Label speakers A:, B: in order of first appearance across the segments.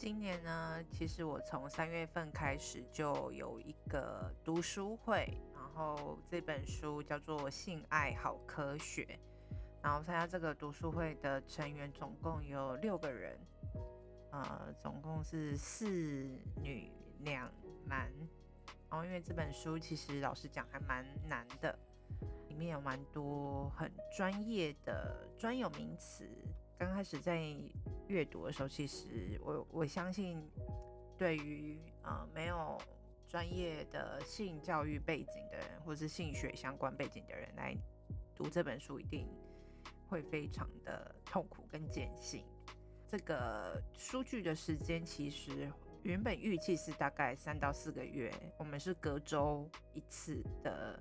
A: 今年呢，其实我从三月份开始就有一个读书会，然后这本书叫做《性爱好科学》，然后参加这个读书会的成员总共有六个人，呃，总共是四女两男。然后因为这本书其实老实讲还蛮难的，里面有蛮多很专业的专有名词。刚开始在阅读的时候，其实我我相信，对于呃没有专业的性教育背景的人，或是性学相关背景的人来读这本书，一定会非常的痛苦跟艰辛。这个书聚的时间其实原本预计是大概三到四个月，我们是隔周一次的。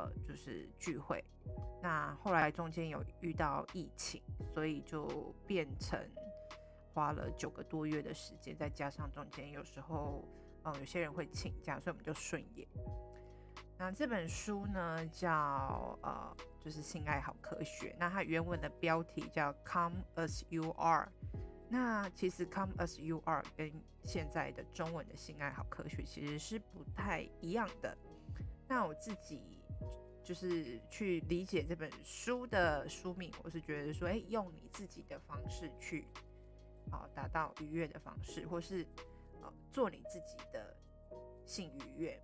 A: 呃，就是聚会，那后来中间有遇到疫情，所以就变成花了九个多月的时间，再加上中间有时候，呃，有些人会请假，所以我们就顺延。那这本书呢，叫呃，就是性爱好科学。那它原文的标题叫 Come as you are。那其实 Come as you are 跟现在的中文的性爱好科学其实是不太一样的。那我自己。就是去理解这本书的书名，我是觉得说，哎、用你自己的方式去，啊，达到愉悦的方式，或是，哦，做你自己的性愉悦。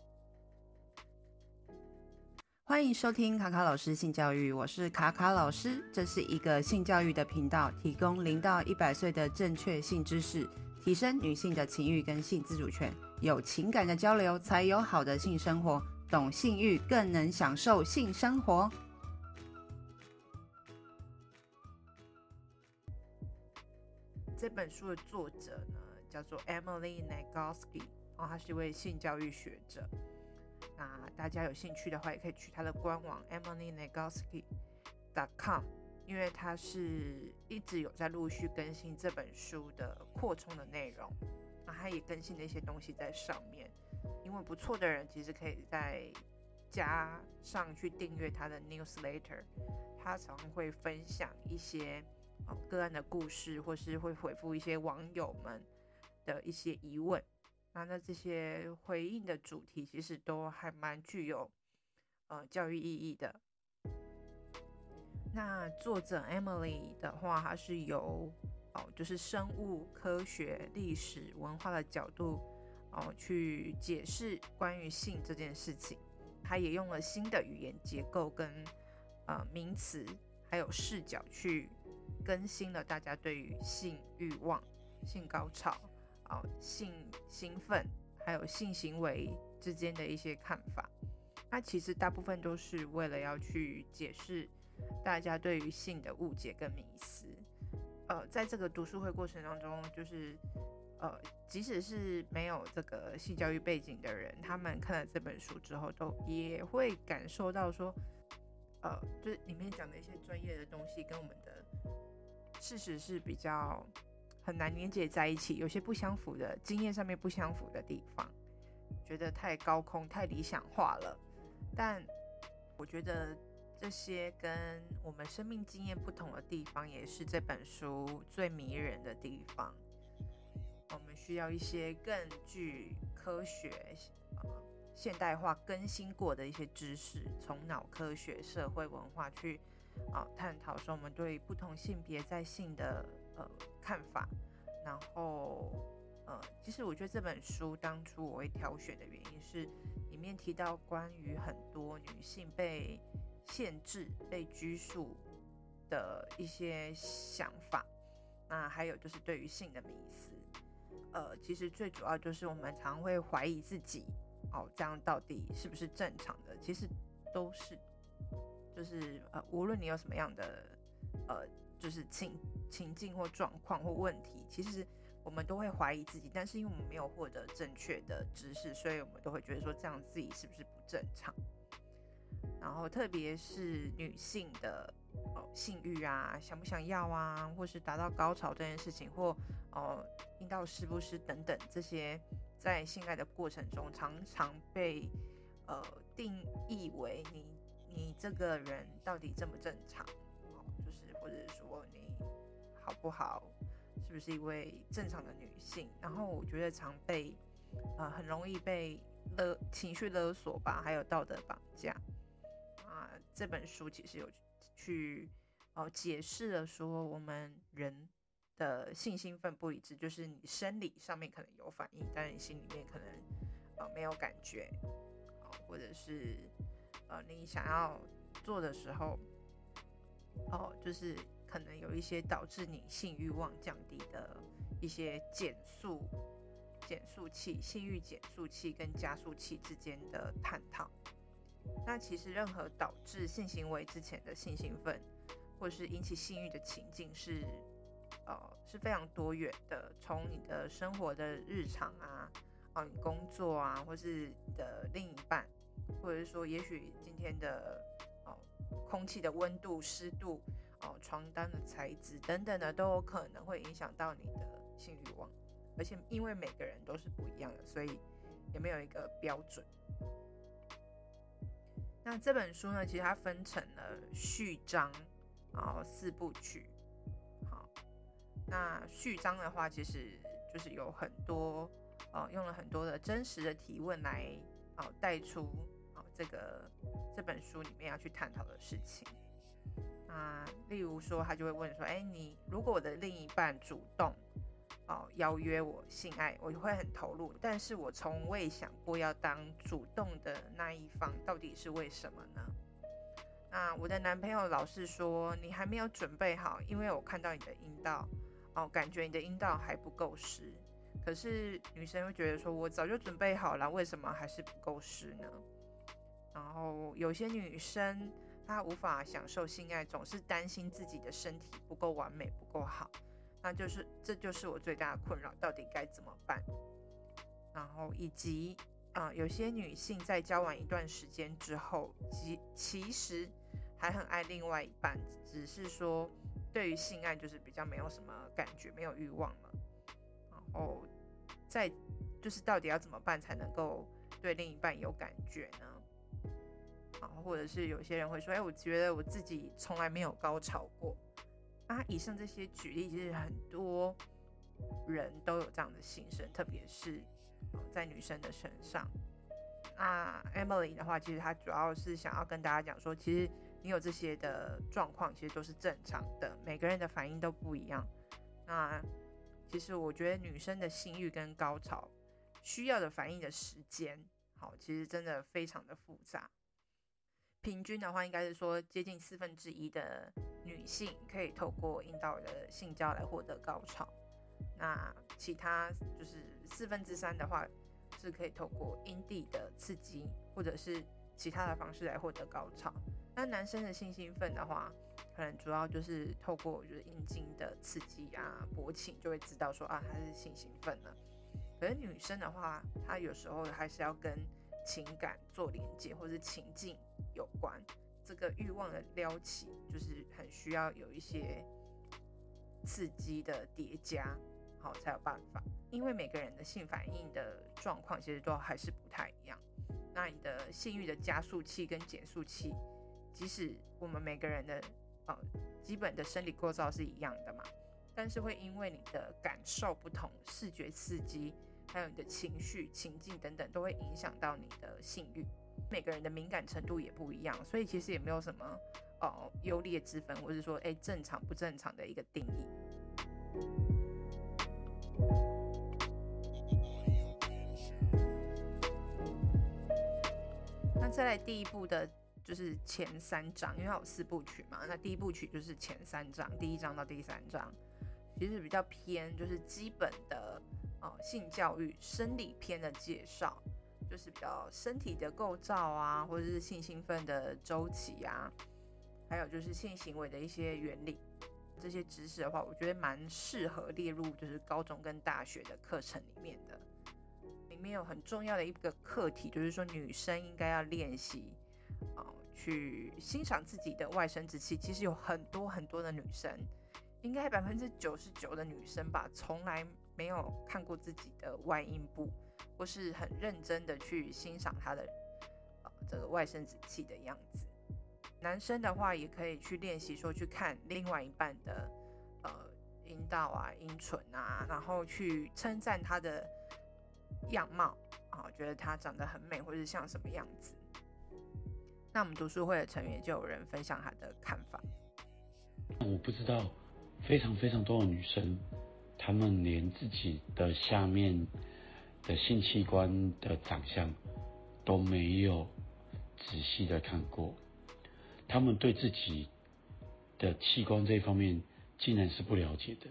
A: 欢迎收听卡卡老师性教育，我是卡卡老师，这是一个性教育的频道，提供零到一百岁的正确性知识，提升女性的情欲跟性自主权，有情感的交流，才有好的性生活。懂性欲，更能享受性生活。这本书的作者呢，叫做 Emily Nagoski，哦，他是一位性教育学者。那大家有兴趣的话，也可以去他的官网 Emily Nagoski dot com，因为他是一直有在陆续更新这本书的扩充的内容，那他也更新了一些东西在上面。因为不错的人，其实可以在加上去订阅他的 newsletter，他常会分享一些哦个案的故事，或是会回复一些网友们的一些疑问。那那这些回应的主题，其实都还蛮具有呃教育意义的。那作者 Emily 的话，她是由哦，就是生物科学、历史文化的角度。哦，去解释关于性这件事情，他也用了新的语言结构跟呃名词，还有视角去更新了大家对于性欲望、性高潮、啊、哦、性兴奋，还有性行为之间的一些看法。那其实大部分都是为了要去解释大家对于性的误解跟迷思。呃，在这个读书会过程当中，就是。呃，即使是没有这个性教育背景的人，他们看了这本书之后，都也会感受到说，呃，就是里面讲的一些专业的东西，跟我们的事实是比较很难连接在一起，有些不相符的经验上面不相符的地方，觉得太高空、太理想化了。但我觉得这些跟我们生命经验不同的地方，也是这本书最迷人的地方。需要一些更具科学、呃、现代化更新过的一些知识，从脑科学、社会文化去啊、呃、探讨说我们对不同性别在性的呃看法。然后呃，其实我觉得这本书当初我会挑选的原因是，里面提到关于很多女性被限制、被拘束的一些想法。那还有就是对于性的迷思。呃，其实最主要就是我们常会怀疑自己，哦，这样到底是不是正常的？其实都是，就是呃，无论你有什么样的呃，就是情情境或状况或问题，其实我们都会怀疑自己。但是因为我们没有获得正确的知识，所以我们都会觉得说这样自己是不是不正常？然后特别是女性的。哦，性欲啊，想不想要啊，或是达到高潮这件事情，或哦，阴道湿不湿等等这些，在性爱的过程中，常常被呃定义为你你这个人到底正不正常？哦，就是或者说你好不好是不是一位正常的女性？然后我觉得常被呃很容易被勒情绪勒索吧，还有道德绑架啊。这本书其实有去哦、解释了说，我们人的性兴奋不一致，就是你生理上面可能有反应，但是你心里面可能呃没有感觉啊、或者是呃你想要做的时候哦、就是。可能有一些导致你性欲望降低的一些减速减速器、性欲减速器跟加速器之间的探讨。那其实任何导致性行为之前的性兴奋，或是引起性欲的情境是呃是非常多元的。从你的生活的日常啊，啊你工作啊，或是你的另一半，或者是说也许今天的哦空气的温度、湿度。哦，床单的材质等等的都有可能会影响到你的性欲望，而且因为每个人都是不一样的，所以也没有一个标准。那这本书呢，其实它分成了序章，然后四部曲。那序章的话，其实就是有很多呃，用了很多的真实的提问来哦带出哦这个这本书里面要去探讨的事情。啊，例如说，他就会问说：“哎，你如果我的另一半主动哦邀约我性爱，我就会很投入，但是我从未想过要当主动的那一方，到底是为什么呢？”那我的男朋友老是说：“你还没有准备好，因为我看到你的阴道哦，感觉你的阴道还不够湿。”可是女生会觉得说：“我早就准备好了，为什么还是不够湿呢？”然后有些女生。她无法享受性爱，总是担心自己的身体不够完美，不够好，那就是这就是我最大的困扰，到底该怎么办？然后以及啊、有些女性在交往一段时间之后，其其实还很爱另外一半，只是说对于性爱就是比较没有什么感觉，没有欲望了。然后再就是到底要怎么办才能够对另一半有感觉呢？啊，或者是有些人会说，哎，我觉得我自己从来没有高潮过啊。以上这些举例，其实很多人都有这样的心声，特别是在女生的身上。那 Emily 的话，其实她主要是想要跟大家讲说，其实你有这些的状况，其实都是正常的，每个人的反应都不一样。那其实我觉得女生的性欲跟高潮需要的反应的时间，好，其实真的非常的复杂。平均的话，应该是说接近四分之一的女性可以透过阴道的性交来获得高潮，那其他就是四分之三的话是可以透过阴蒂的刺激或者是其他的方式来获得高潮。那男生的性兴奋的话，可能主要就是透过就是阴茎的刺激啊、勃起，就会知道说啊他是性兴奋了。可是女生的话，她有时候还是要跟情感做连接，或是情境有关，这个欲望的撩起，就是很需要有一些刺激的叠加，好才有办法。因为每个人的性反应的状况其实都还是不太一样。那你的性欲的加速器跟减速器，即使我们每个人的呃基本的生理构造是一样的嘛，但是会因为你的感受不同，视觉刺激。还有你的情绪、情境等等，都会影响到你的性欲。每个人的敏感程度也不一样，所以其实也没有什么哦优劣之分，或者说哎正常不正常的一个定义。那再来第一步的就是前三章，因为它有四部曲嘛，那第一部曲就是前三章，第一章到第三章，其实比较偏就是基本的。性教育生理篇的介绍，就是比较身体的构造啊，或者是性兴奋的周期啊，还有就是性行为的一些原理，这些知识的话，我觉得蛮适合列入就是高中跟大学的课程里面的。里面有很重要的一个课题，就是说女生应该要练习啊，去欣赏自己的外生殖器。其实有很多很多的女生，应该百分之九十九的女生吧，从来。没有看过自己的外阴部，或是很认真的去欣赏他的呃这个外生殖器的样子。男生的话也可以去练习说去看另外一半的呃阴道啊、阴唇啊，然后去称赞他的样貌啊，觉得他长得很美，或者是像什么样子。那我们读书会的成员就有人分享他的看法。
B: 我不知道，非常非常多的女生，她们连自己的下面的性器官的长相都没有仔细的看过，她们对自己的器官这一方面竟然是不了解的，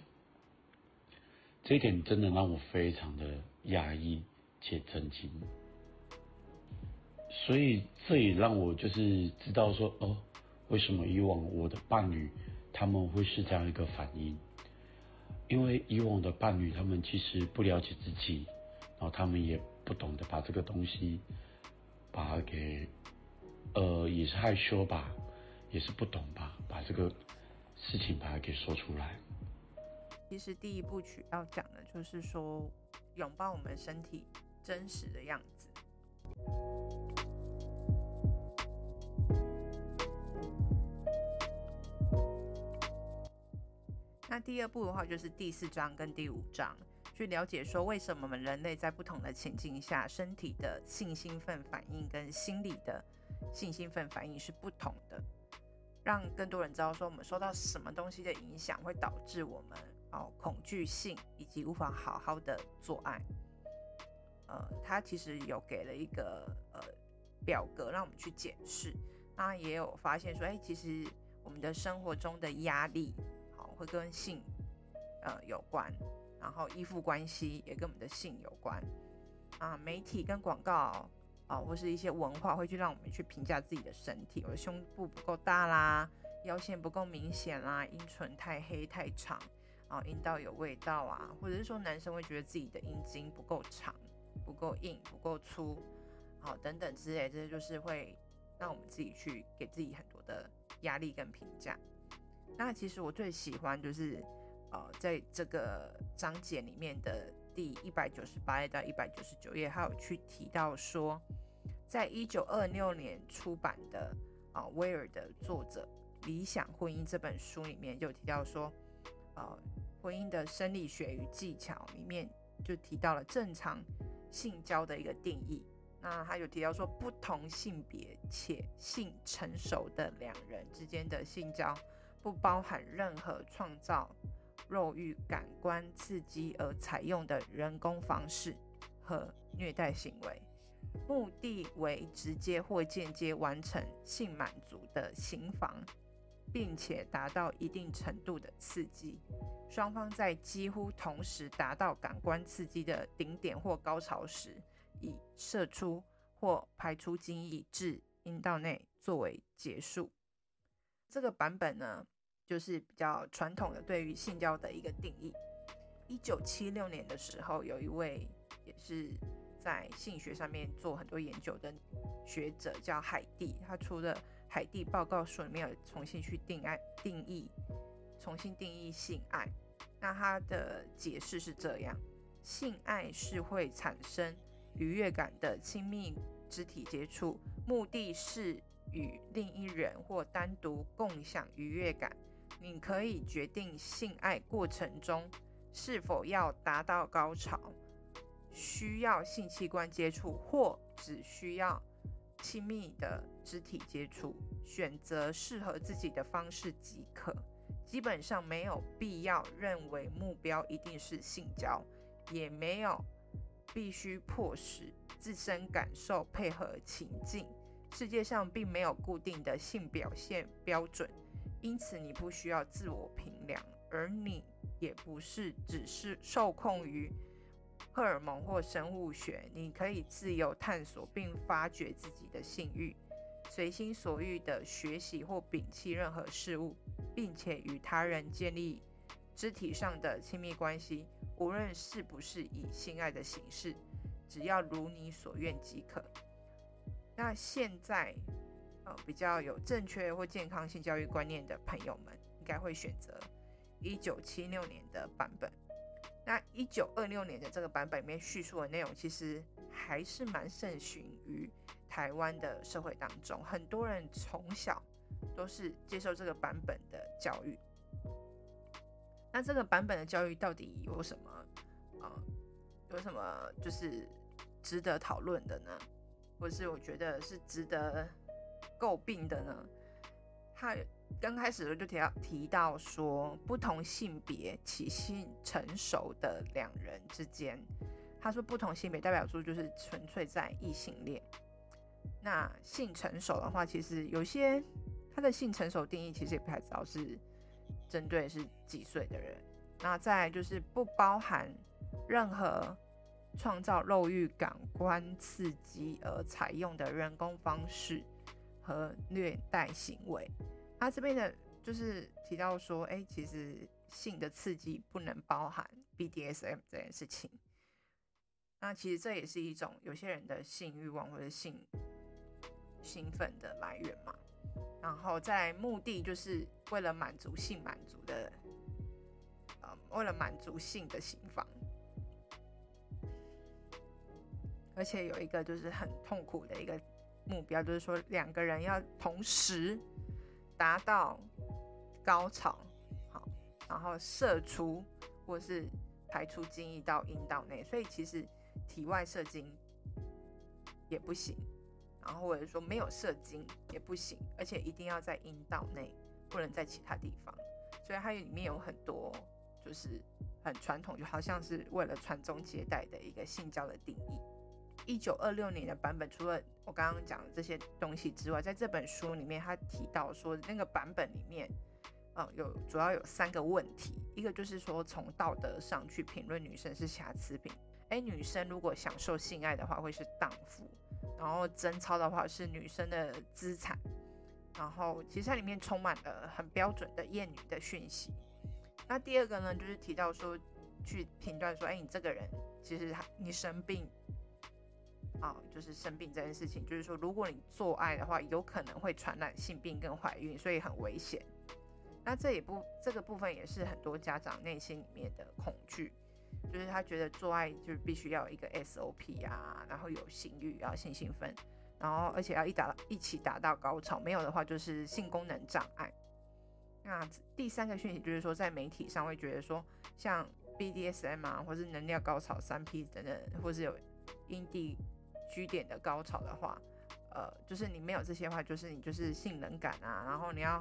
B: 这一点真的让我非常的压抑且震惊。所以这也让我就是知道说，哦，为什么以往我的伴侣他们会是这样一个反应？因为以往的伴侣他们其实不了解自己，然后他们也不懂得把这个东西把它给，呃，也是害羞吧，也是不懂吧，把这个事情把它给说出来。
A: 其实第一部曲要讲的就是说，拥抱我们身体真实的样子。那第二步的话，就是第四章跟第五章，去了解说为什么我们人类在不同的情境下，身体的性兴奋反应跟心理的性兴奋反应是不同的，让更多人知道说我们受到什么东西的影响，会导致我们哦恐惧性以及无法好好的做爱。呃，他其实有给了一个呃表格让我们去检视，那也有发现说，哎，其实我们的生活中的压力。会跟性，呃有关，然后依附关系也跟我们的性有关啊。媒体跟广告啊，或是一些文化会去让我们去评价自己的身体，我的胸部不够大啦，腰线不够明显啦，阴唇太黑太长啊，阴道有味道啊，或者是说男生会觉得自己的阴茎不够长、不够硬、不够粗，好、啊、等等之类，这些就是会让我们自己去给自己很多的压力跟评价。那其实我最喜欢就是，呃，在这个章节里面的第一百九十八页到一百九十九页，还有去提到说，在一九二六年出版的啊、威尔的作者《理想婚姻》这本书里面就提到说，呃，婚姻的生理学与技巧里面就提到了正常性交的一个定义。那他有提到说，不同性别且性成熟的两人之间的性交。不包含任何创造肉欲感官刺激而采用的人工方式和虐待行为，目的为直接或间接完成性满足的行房，并且达到一定程度的刺激。双方在几乎同时达到感官刺激的顶点或高潮时，以射出或排出精液至阴道内作为结束。这个版本呢，就是比较传统的对于性交的一个定义。一九七六年的时候，有一位也是在性学上面做很多研究的学者叫海蒂，他出的《海蒂报告书》里面有重新去定爱定义，重新定义性爱。那他的解释是这样：性爱是会产生愉悦感的亲密肢体接触，目的是与另一人或单独共享愉悦感。你可以决定性爱过程中是否要达到高潮，需要性器官接触或只需要亲密的肢体接触，选择适合自己的方式即可。基本上没有必要认为目标一定是性交，也没有必须迫使自身感受配合情境。世界上并没有固定的性表现标准。因此，你不需要自我评量，而你也不是只是受控于荷尔蒙或生物学。你可以自由探索并发掘自己的性欲，随心所欲地学习或摒弃任何事物，并且与他人建立肢体上的亲密关系，无论是不是以性爱的形式，只要如你所愿即可。那现在。呃，比较有正确或健康性教育观念的朋友们，应该会选择一九七六年的版本。那一九二六年的这个版本里面叙述的内容，其实还是蛮盛行于台湾的社会当中，很多人从小都是接受这个版本的教育。那这个版本的教育到底有什么、呃？有什么就是值得讨论的呢？或是我觉得是值得诟病的呢？他刚开始的时候就提到提到说，不同性别起性成熟的两人之间，他说不同性别代表说就是纯粹在异性恋。那性成熟的话，其实有些他的性成熟定义其实也不太知道是。针对是几岁的人，那再就是不包含任何创造肉欲感官刺激而采用的人工方式和虐待行为。他这边的就是提到说，哎、其实性的刺激不能包含 BDSM 这件事情。那其实这也是一种有些人的性欲望或者性兴奋的来源嘛。然后在目的就是为了满足性满足的，呃，为了满足性的性房，而且有一个就是很痛苦的一个目标，就是说两个人要同时达到高潮，好，然后射出或是排出精液到阴道内，所以其实体外射精也不行。然后或者说没有射精也不行，而且一定要在阴道内，不能在其他地方。所以它里面有很多就是很传统，就好像是为了传宗接代的一个性交的定义。一九二六年的版本，除了我刚刚讲的这些东西之外，在这本书里面，他提到说那个版本里面，嗯，有主要有三个问题，一个就是说从道德上去评论女生是瑕疵品。哎，女生如果享受性爱的话，会是荡妇。然后贞操的话是女生的资产，然后其实它里面充满了很标准的厌女的讯息。那第二个呢，就是提到说去评断说，哎，你这个人其实你生病啊，就是生病这件事情，就是说如果你做爱的话，有可能会传染性病跟怀孕，所以很危险。那这也不这个部分也是很多家长内心里面的恐惧。就是他觉得做爱就是必须要有一个 SOP 啊，然后有性欲，啊性兴奋，然后而且要一达一起达到高潮，没有的话就是性功能障碍。那第三个讯息就是说，在媒体上会觉得说，像 BDSM 啊，或是能量高潮三 P 等等，或是有阴蒂 G 点的高潮的话，呃，就是你没有这些话，就是你就是性冷感啊，然后你要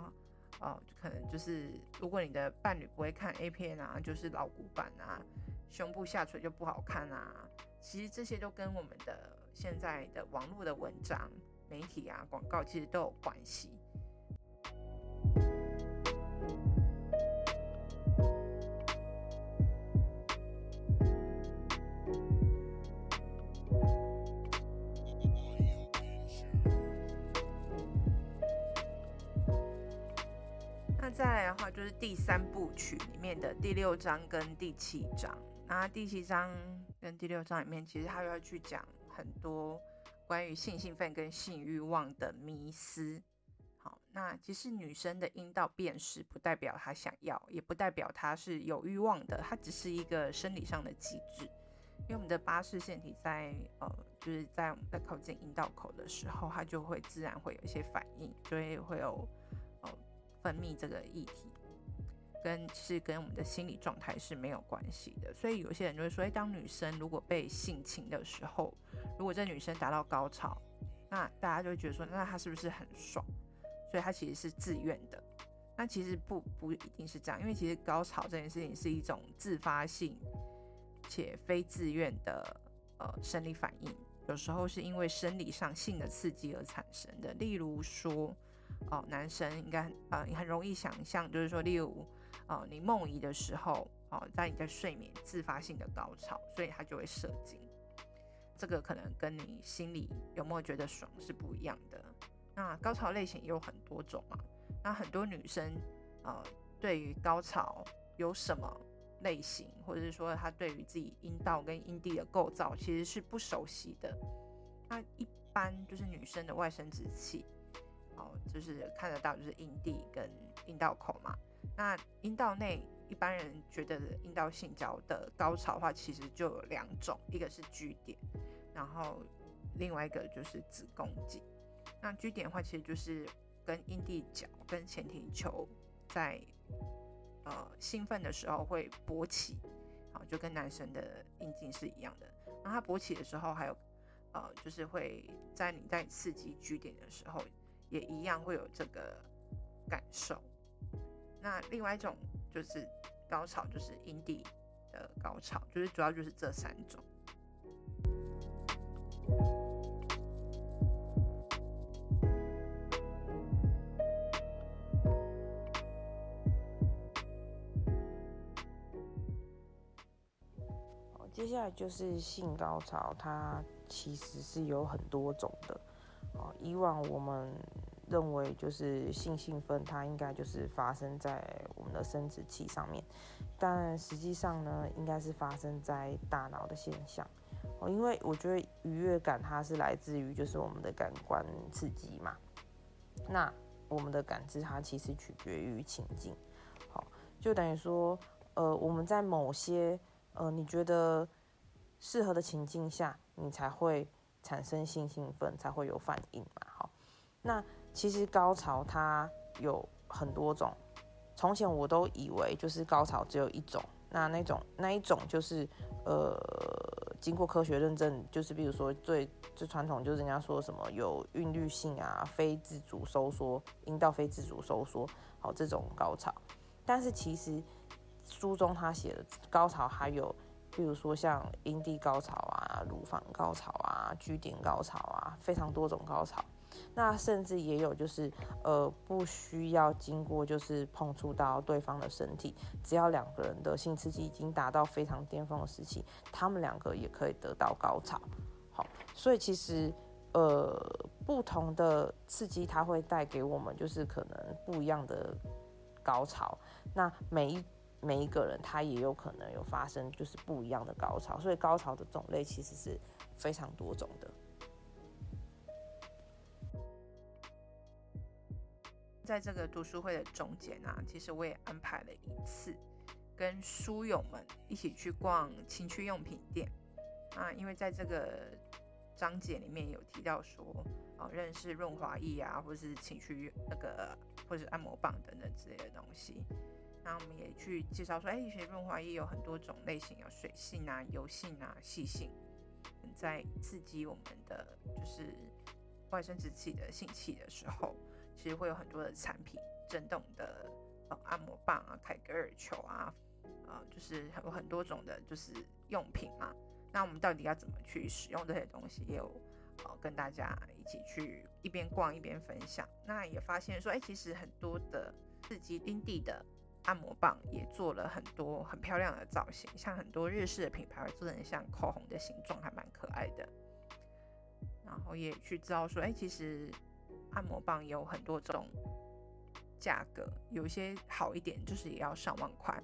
A: 哦、呃，可能就是如果你的伴侣不会看 A 片啊，就是老古板啊。胸部下垂就不好看啊！其实这些都跟我们的现在的网络的文章、媒体啊、广告其实都有关系。再来的话，就是第三部曲里面的第六章跟第七章。那第七章跟第六章里面，其实他又要去讲很多关于性兴奋跟性欲望的迷思。好，那其实女生的阴道变细不代表她想要，也不代表她是有欲望的，它只是一个生理上的机制。因为我们的巴氏腺体在呃，就是在我们在靠近阴道口的时候，它就会自然会有一些反应，所以会有分泌这个液体。跟是跟我们的心理状态是没有关系的，所以有些人就会说，诶，当女生如果被性侵的时候，如果这女生达到高潮，那大家就会觉得说，那她是不是很爽？所以她其实是自愿的。那其实不不一定是这样，因为其实高潮这件事情是一种自发性且非自愿的呃生理反应，有时候是因为生理上性的刺激而产生的。例如说，哦，男生应该呃你很容易想象，就是说，例如。哦，你梦遗的时候，哦，在你在睡眠自发性的高潮，所以他就会射精。这个可能跟你心里有没有觉得爽是不一样的。那高潮类型也有很多种嘛。那很多女生，呃，对于高潮有什么类型，或者是说她对于自己阴道跟阴蒂的构造其实是不熟悉的。那一般就是女生的外生殖器，哦，就是看得到就是阴蒂跟阴道口嘛。那阴道内一般人觉得阴道性交的高潮的话，其实就有两种，一个是 G 点，然后另外一个就是子宫颈。那 G 点的话，其实就是跟阴蒂角跟前庭球在呃兴奋的时候会勃起，啊，就跟男生的阴茎是一样的。然后它勃起的时候，还有呃，就是会在你在刺激 G 点的时候，也一样会有这个感受。那另外一种就是高潮，就是阴蒂的高潮，就是主要就是这三种。
C: 接下来就是性高潮，它其实是有很多种的。哦，以往我们认为就是性兴奋，它应该就是发生在我们的生殖器上面，但实际上呢，应该是发生在大脑的现象。哦，因为我觉得愉悦感它是来自于就是我们的感官刺激嘛，那我们的感知它其实取决于情境。好，就等于说，呃，我们在某些呃，你觉得适合的情境下，你才会产生性兴奋，才会有反应嘛。好，那其实高潮它有很多种。从前我都以为就是高潮只有一种，那那种那一种就是呃，经过科学认证，就是比如说最最传统，就是人家说什么有韵律性啊，非自主收缩，阴道非自主收缩，好，这种高潮。但是其实。书中他写的高潮还有，比如说像阴蒂高潮啊、乳房高潮啊、G 点高潮啊，非常多种高潮。那甚至也有就是呃不需要经过就是碰触到对方的身体，只要两个人的性刺激已经达到非常巅峰的时期，他们两个也可以得到高潮。好，所以其实呃不同的刺激它会带给我们就是可能不一样的高潮。那每一每一个人他也有可能有发生就是不一样的高潮，所以高潮的种类其实是非常多种的。
A: 在这个读书会的中间啊，其实我也安排了一次跟书友们一起去逛情趣用品店啊，因为在这个章节里面有提到说，哦，认识润滑液啊，或是情趣那个，或是按摩棒等等之类的东西。那我们也去介绍说，哎，其实润滑液有很多种类型，有水性啊、油性啊、细性，在刺激我们的就是外生殖器的性器的时候，其实会有很多的产品，震动的呃按摩棒啊、凯格尔球啊，呃，就是有很多种的，就是用品嘛。那我们到底要怎么去使用这些东西？也有呃跟大家一起去一边逛一边分享。那也发现说，哎，其实很多的刺激丁蒂的。按摩棒也做了很多很漂亮的造型，像很多日式的品牌会做成像口红的形状，还蛮可爱的。然后也去知道说，哎、其实按摩棒有很多种价格，有一些好一点，就是也要上万块。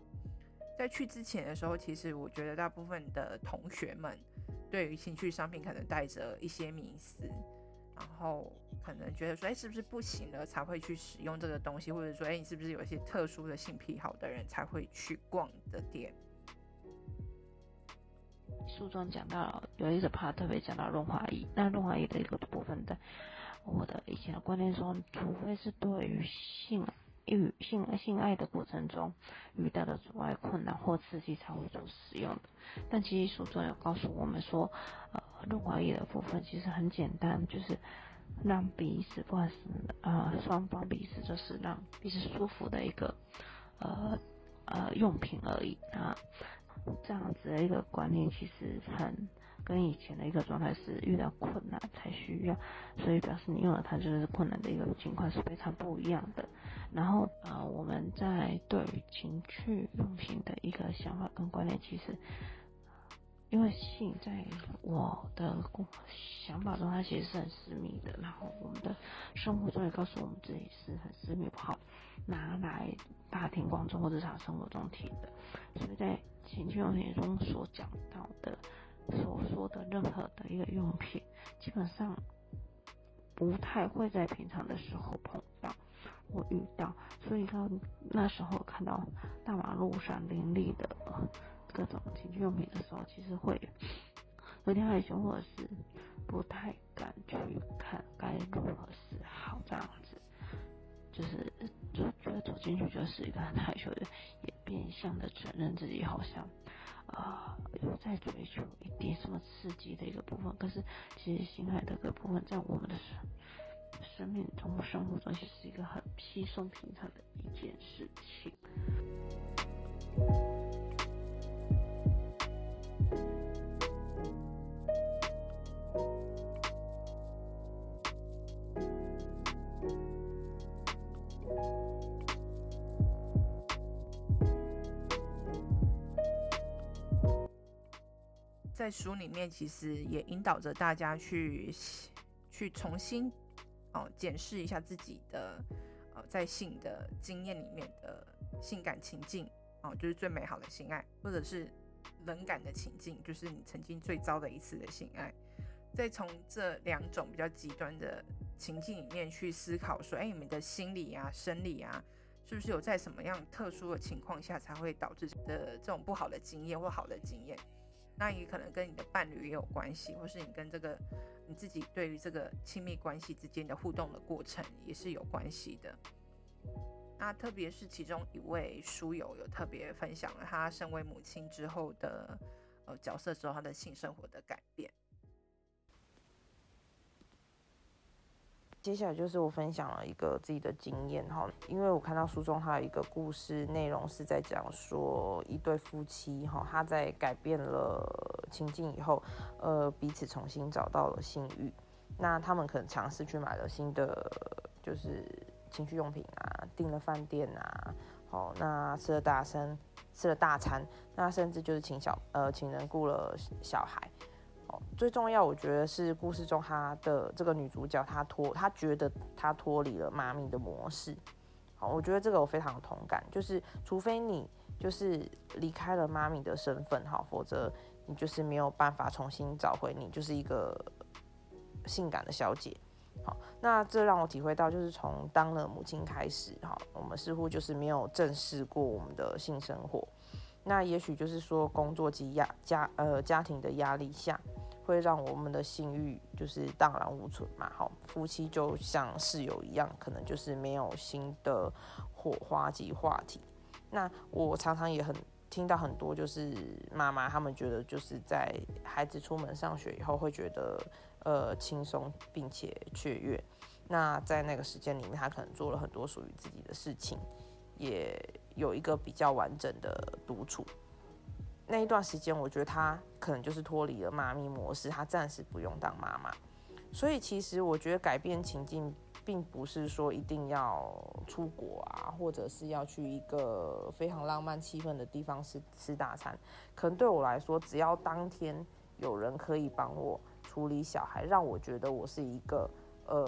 A: 在去之前的时候，其实我觉得大部分的同学们对于情趣商品可能带着一些迷思。然后可能觉得说，哎，是不是不行了才会去使用这个东西？或者说，哎，你是不是有一些特殊的性癖好的人才会去逛的店？
D: 书中讲到有一个 part 特别讲到润滑液，那润滑液的一个部分的，我的以前的观念说，除非是对于性与性性爱的过程中遇到的阻碍、困难或刺激才会做使用的。但其实书中有告诉我们说，呃。润滑液的部分其实很简单，就是让彼此，不管是呃双方彼此，就是让彼此舒服的一个呃呃用品而已啊。这样子的一个观念其实很跟以前的一个状态是遇到困难才需要，所以表示你用了它就是困难的一个情况是非常不一样的。然后呃我们在对于情趣用品的一个想法跟观念其实。因为性在我的想法中，它其实是很私密的。然后我们的生活中也告诉我们自己是很私密，不好拿来大庭广众或日常生活中提的。所以在情趣用品中所讲到的、所说的任何的一个用品，基本上不太会在平常的时候碰到或遇到。所以到那时候看到大马路上林立的。各种情趣用品的时候，其实会有点害羞，或者是不太敢去看该如何是好这样子。就是就觉得走进去就是一个很害羞的，也变相的承认自己好像啊、呃、有在追求一点什么刺激的一个部分。可是其实性爱这个部分在我们的生生命中、生活中，其实是一个很稀松平常的一件事情。
A: 在书里面，其实也引导着大家去去重新哦检视一下自己的呃在性的经验里面的性感情境哦，就是最美好的性爱，或者是冷感的情境，就是你曾经最糟的一次的性爱。再从这两种比较极端的情境里面去思考，说，哎，你们的心理啊、生理啊，是不是有在什么样特殊的情况下才会导致的这种不好的经验或好的经验？那也可能跟你的伴侣也有关系，或是你跟这个你自己对于这个亲密关系之间的互动的过程也是有关系的。那特别是其中一位书友有特别分享了他身为母亲之后的呃角色之后他的性生活的改变。
C: 接下来就是我分享了一个自己的经验哈，因为我看到书中还有一个故事内容是在讲说一对夫妻哈，他在改变了情境以后，呃，彼此重新找到了性欲，那他们可能尝试去买了新的就是情趣用品啊，订了饭店啊，好，那吃了大餐，吃了大餐，那甚至就是请小呃请人雇了小孩。最重要，我觉得是故事中她的这个女主角，她脱，她觉得她脱离了妈咪的模式。好，我觉得这个我非常同感，就是除非你就是离开了妈咪的身份，哈，否则你就是没有办法重新找回你就是一个性感的小姐。好，那这让我体会到，就是从当了母亲开始，哈，我们似乎就是没有正视过我们的性生活。那也许就是说，工作及压家呃家庭的压力下，会让我们的性欲就是荡然无存嘛。好，夫妻就像室友一样，可能就是没有新的火花及话题。那我常常也很听到很多就是妈妈他们觉得就是在孩子出门上学以后，会觉得呃轻松并且雀跃。那在那个时间里面，他可能做了很多属于自己的事情，也。有一个比较完整的独处，那一段时间，我觉得他可能就是脱离了妈咪模式，他暂时不用当妈妈。所以其实我觉得改变情境，并不是说一定要出国啊，或者是要去一个非常浪漫气氛的地方吃吃大餐。可能对我来说，只要当天有人可以帮我处理小孩，让我觉得我是一个呃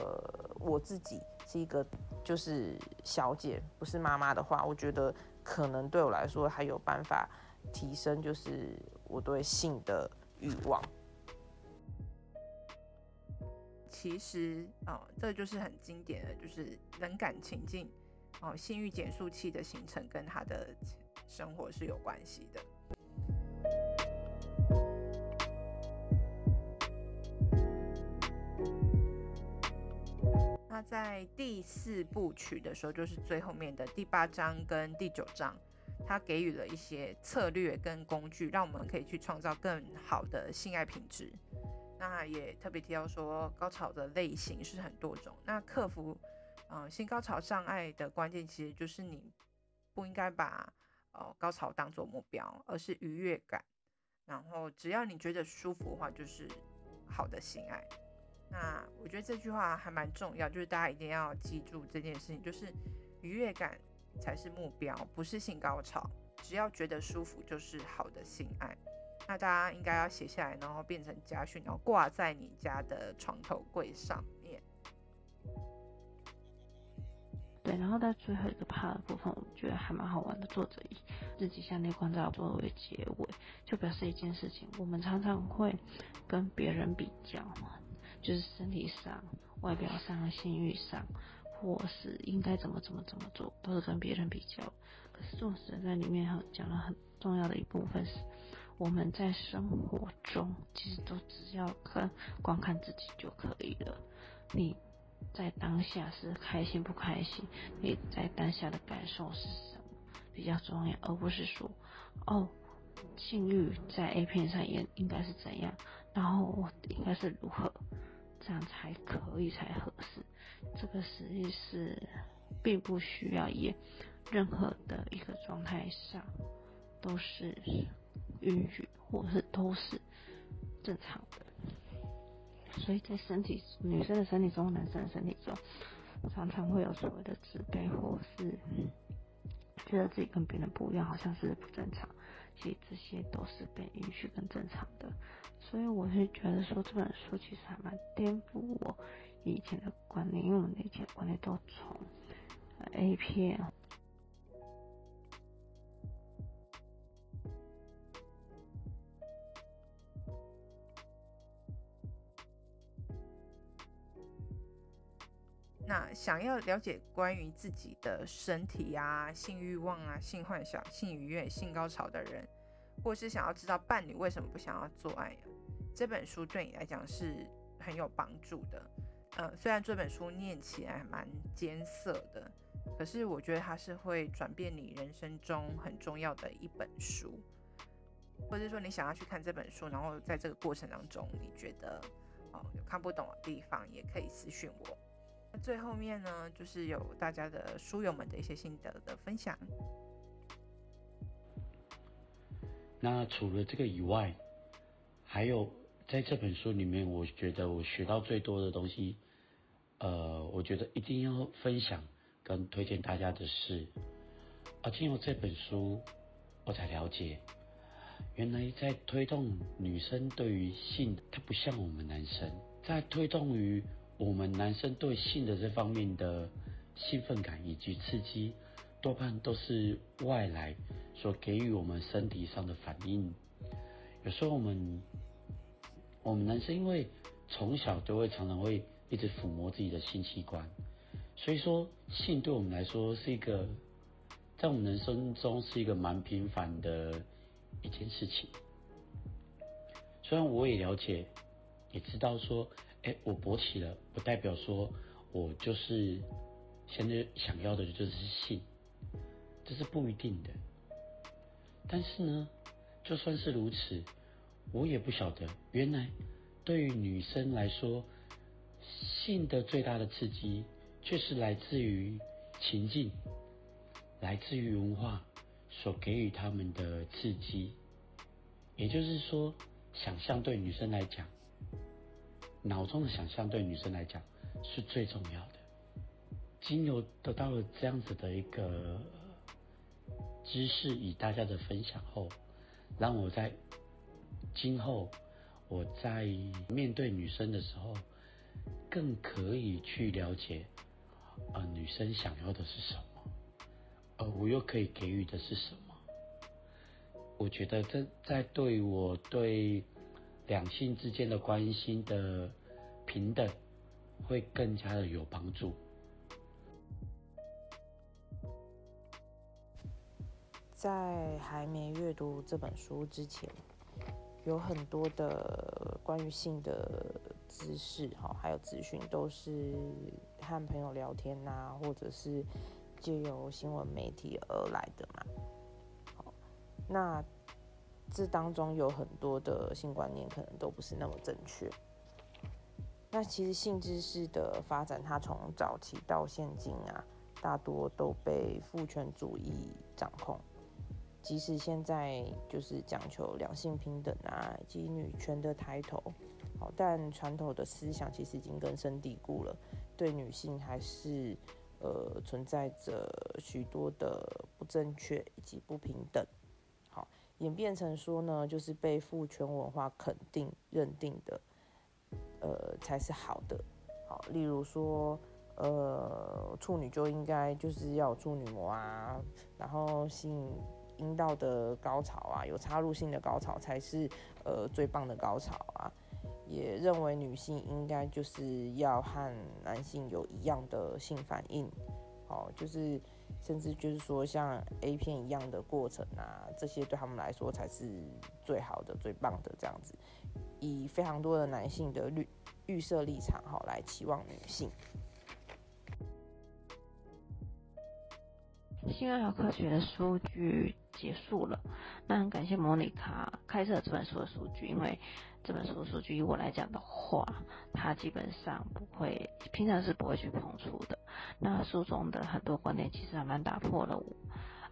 C: 我自己。是一个就是小姐，不是妈妈的话，我觉得可能对我来说还有办法提升，就是我对性的欲望。
A: 其实哦，这就是很经典的，就是冷感情境哦，性欲减速器的形成跟他的生活是有关系的。那在第四部曲的时候，就是最后面的第八章跟第九章，他给予了一些策略跟工具，让我们可以去创造更好的性爱品质。那也特别提到说，高潮的类型是很多种。那克服嗯、性高潮障碍的关键，其实就是你不应该把呃高潮当做目标，而是愉悦感。然后只要你觉得舒服的话，就是好的性爱。那我觉得这句话还蛮重要，就是大家一定要记住这件事情，就是愉悦感才是目标，不是性高潮。只要觉得舒服，就是好的性爱。那大家应该要写下来，然后变成家训，然后挂在你家的床头柜上面。
D: 对，然后在最后一个 part 的部分，我觉得还蛮好玩的。作者以自己向内观照作为结尾，就表示一件事情：我们常常会跟别人比较。就是身体上、外表上、性欲上，或是应该怎么怎么怎么做，都是跟别人比较。可是作者在里面哈讲了很重要的一部分是，我们在生活中其实都只要看观看自己就可以了。你在当下是开心不开心，你在当下的感受是什么比较重要，而不是说哦，性欲在 A 片上也应该是怎样，然后我应该是如何，这样才可以才合适。这个实际是并不需要以任何的一个状态上都是允许，或是都是正常的。所以在身体女生的身体中，男生的身体中，常常会有所谓的自卑，或是觉得自己跟别人不一样，好像是不正常。其实这些都是被允许跟正常的。所以我是觉得说，这本书其实还蛮颠覆我以前的观念，因为我们以前的观念都从 A 片。
A: 想要了解关于自己的身体啊、性欲望啊、性幻想、性愉悦、性高潮的人，或是想要知道伴侣为什么不想要做爱，这本书对你来讲是很有帮助的。呃，虽然这本书念起来蛮艰涩的，可是我觉得它是会转变你人生中很重要的一本书。或者说你想要去看这本书，然后在这个过程当中你觉得哦有看不懂的地方，也可以私讯我。最后面呢，就是有大家的书友们的一些心得的分享。
B: 那除了这个以外，还有在这本书里面，我觉得我学到最多的东西，呃，我觉得一定要分享跟推荐大家的是，啊，经由这本书，我才了解，原来在推动女生对于性，它不像我们男生在推动于。我们男生对性的这方面的兴奋感以及刺激，多半都是外来所给予我们身体上的反应。有时候我们，我们男生因为从小都会常常会一直抚摸自己的性器官，所以说性对我们来说是一个，在我们人生中是一个蛮平凡的一件事情。虽然我也了解，也知道说。哎，我勃起了，不代表说我就是现在想要的就是性，这是不一定的。但是呢，就算是如此，我也不晓得，原来对于女生来说，性的最大的刺激却是来自于情境，来自于文化所给予他们的刺激。也就是说，想象对女生来讲。脑中的想象对女生来讲是最重要的。经由得到了这样子的一个知识与大家的分享后，让我在今后我在面对女生的时候，更可以去了解，呃，女生想要的是什么，而我又可以给予的是什么。我觉得这在对我对。两性之间的关系的平等会更加的有帮助。
C: 在还没阅读这本书之前，有很多的关于性的知识哈，还有资讯都是和朋友聊天呐，或者是借由新闻媒体而来的嘛。那。这当中有很多的性观念可能都不是那么正确。那其实性知识的发展，它从早期到现今啊，大多都被父权主义掌控。即使现在就是讲求两性平等啊，以及女权的抬头，好，但传统的思想其实已经根深蒂固了，对女性还是呃存在着许多的不正确以及不平等。演变成说呢，就是被父权文化肯定认定的，呃，才是好的。好，例如说，呃，处女就应该就是要有处女膜啊，然后性阴道的高潮啊，有插入性的高潮才是呃最棒的高潮啊。也认为女性应该就是要和男性有一样的性反应。好，就是。甚至就是说像 A 片一样的过程啊，这些对他们来说才是最好的、最棒的这样子。以非常多的男性的预预设立场哈、哦、来期望女性。
D: 性爱和科学的数据结束了，那很感谢莫妮卡开设这本书的数据，因为这本书的数据以我来讲的话，它基本上不会平常是不会去碰触的。那书中的很多观点其实还蛮打破了我，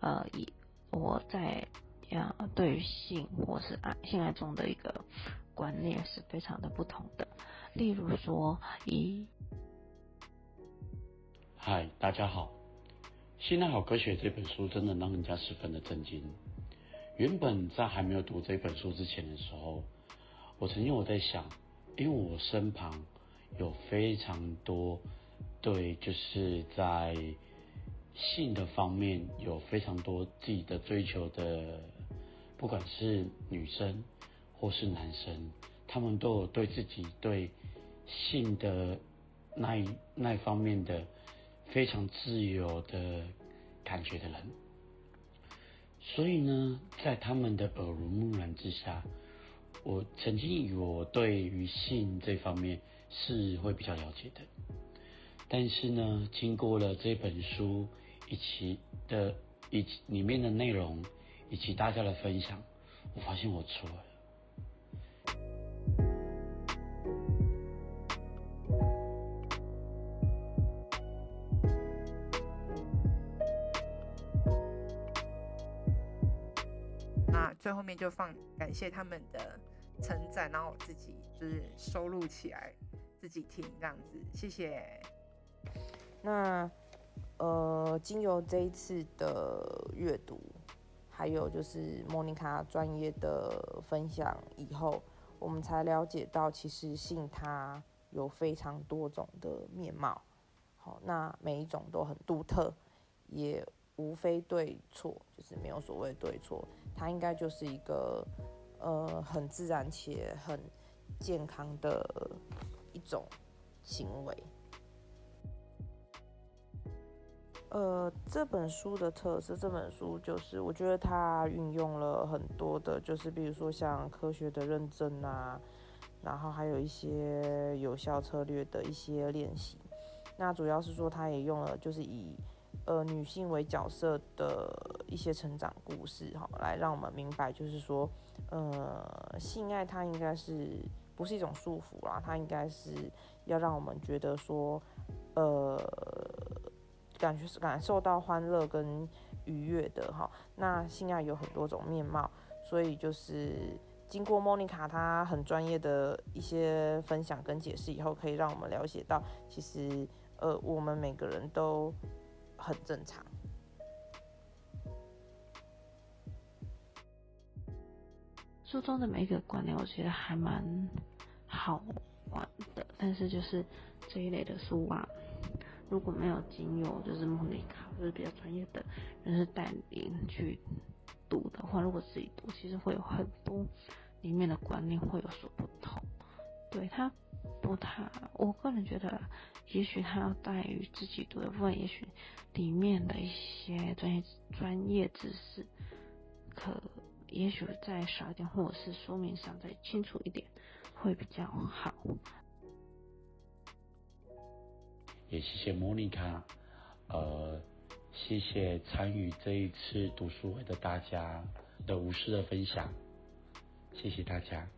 D: 呃，以我在呀对于性或是爱性爱中的一个观念是非常的不同的。例如说，以
B: 嗨，大家好。《性爱好科学》这本书真的让人家十分的震惊。原本在还没有读这本书之前的时候，我曾经我在想，因为我身旁有非常多对就是在性的方面有非常多自己的追求的，不管是女生或是男生，他们都有对自己对性的那一那一方面的。非常自由的感觉的人，所以呢，在他们的耳濡目染之下，我曾经以为我对于性这方面是会比较了解的，但是呢，经过了这本书以及的以及里面的内容以及大家的分享，我发现我错了。
A: 最后面就放感谢他们的称赞，然后我自己就是收录起来自己听这样子，谢谢。
C: 那呃，经由这一次的阅读，还有就是莫妮卡专业的分享以后，我们才了解到，其实性它有非常多种的面貌。好，那每一种都很独特，也无非对错，就是没有所谓对错。它应该就是一个呃很自然且很健康的一种行为。呃，这本书的特色，这本书就是我觉得它运用了很多的，就是比如说像科学的认证啊，然后还有一些有效策略的一些练习。那主要是说，它也用了就是以。呃，女性为角色的一些成长故事，哈，来让我们明白，就是说，呃，性爱它应该是不是一种束缚啦，它应该是要让我们觉得说，呃，感觉是感受到欢乐跟愉悦的，哈。那性爱有很多种面貌，所以就是经过莫妮卡她很专业的一些分享跟解释以后，可以让我们了解到，其实，呃，我们每个人都。很正常。
D: 书中的每一个观念，我觉得还蛮好玩的。但是就是这一类的书啊，如果没有经由就是莫妮卡，就是比较专业的人士带领去读的话，如果自己读，其实会有很多里面的观念会有所不同。对，他不太，我个人觉得。也许他要带于自己读的部分，也许里面的一些专业专业知识，可也许再少一点，或者是说明上再清楚一点，会比较好。
B: 也谢谢莫妮卡，呃，谢谢参与这一次读书会的大家的无私的分享，谢谢大家。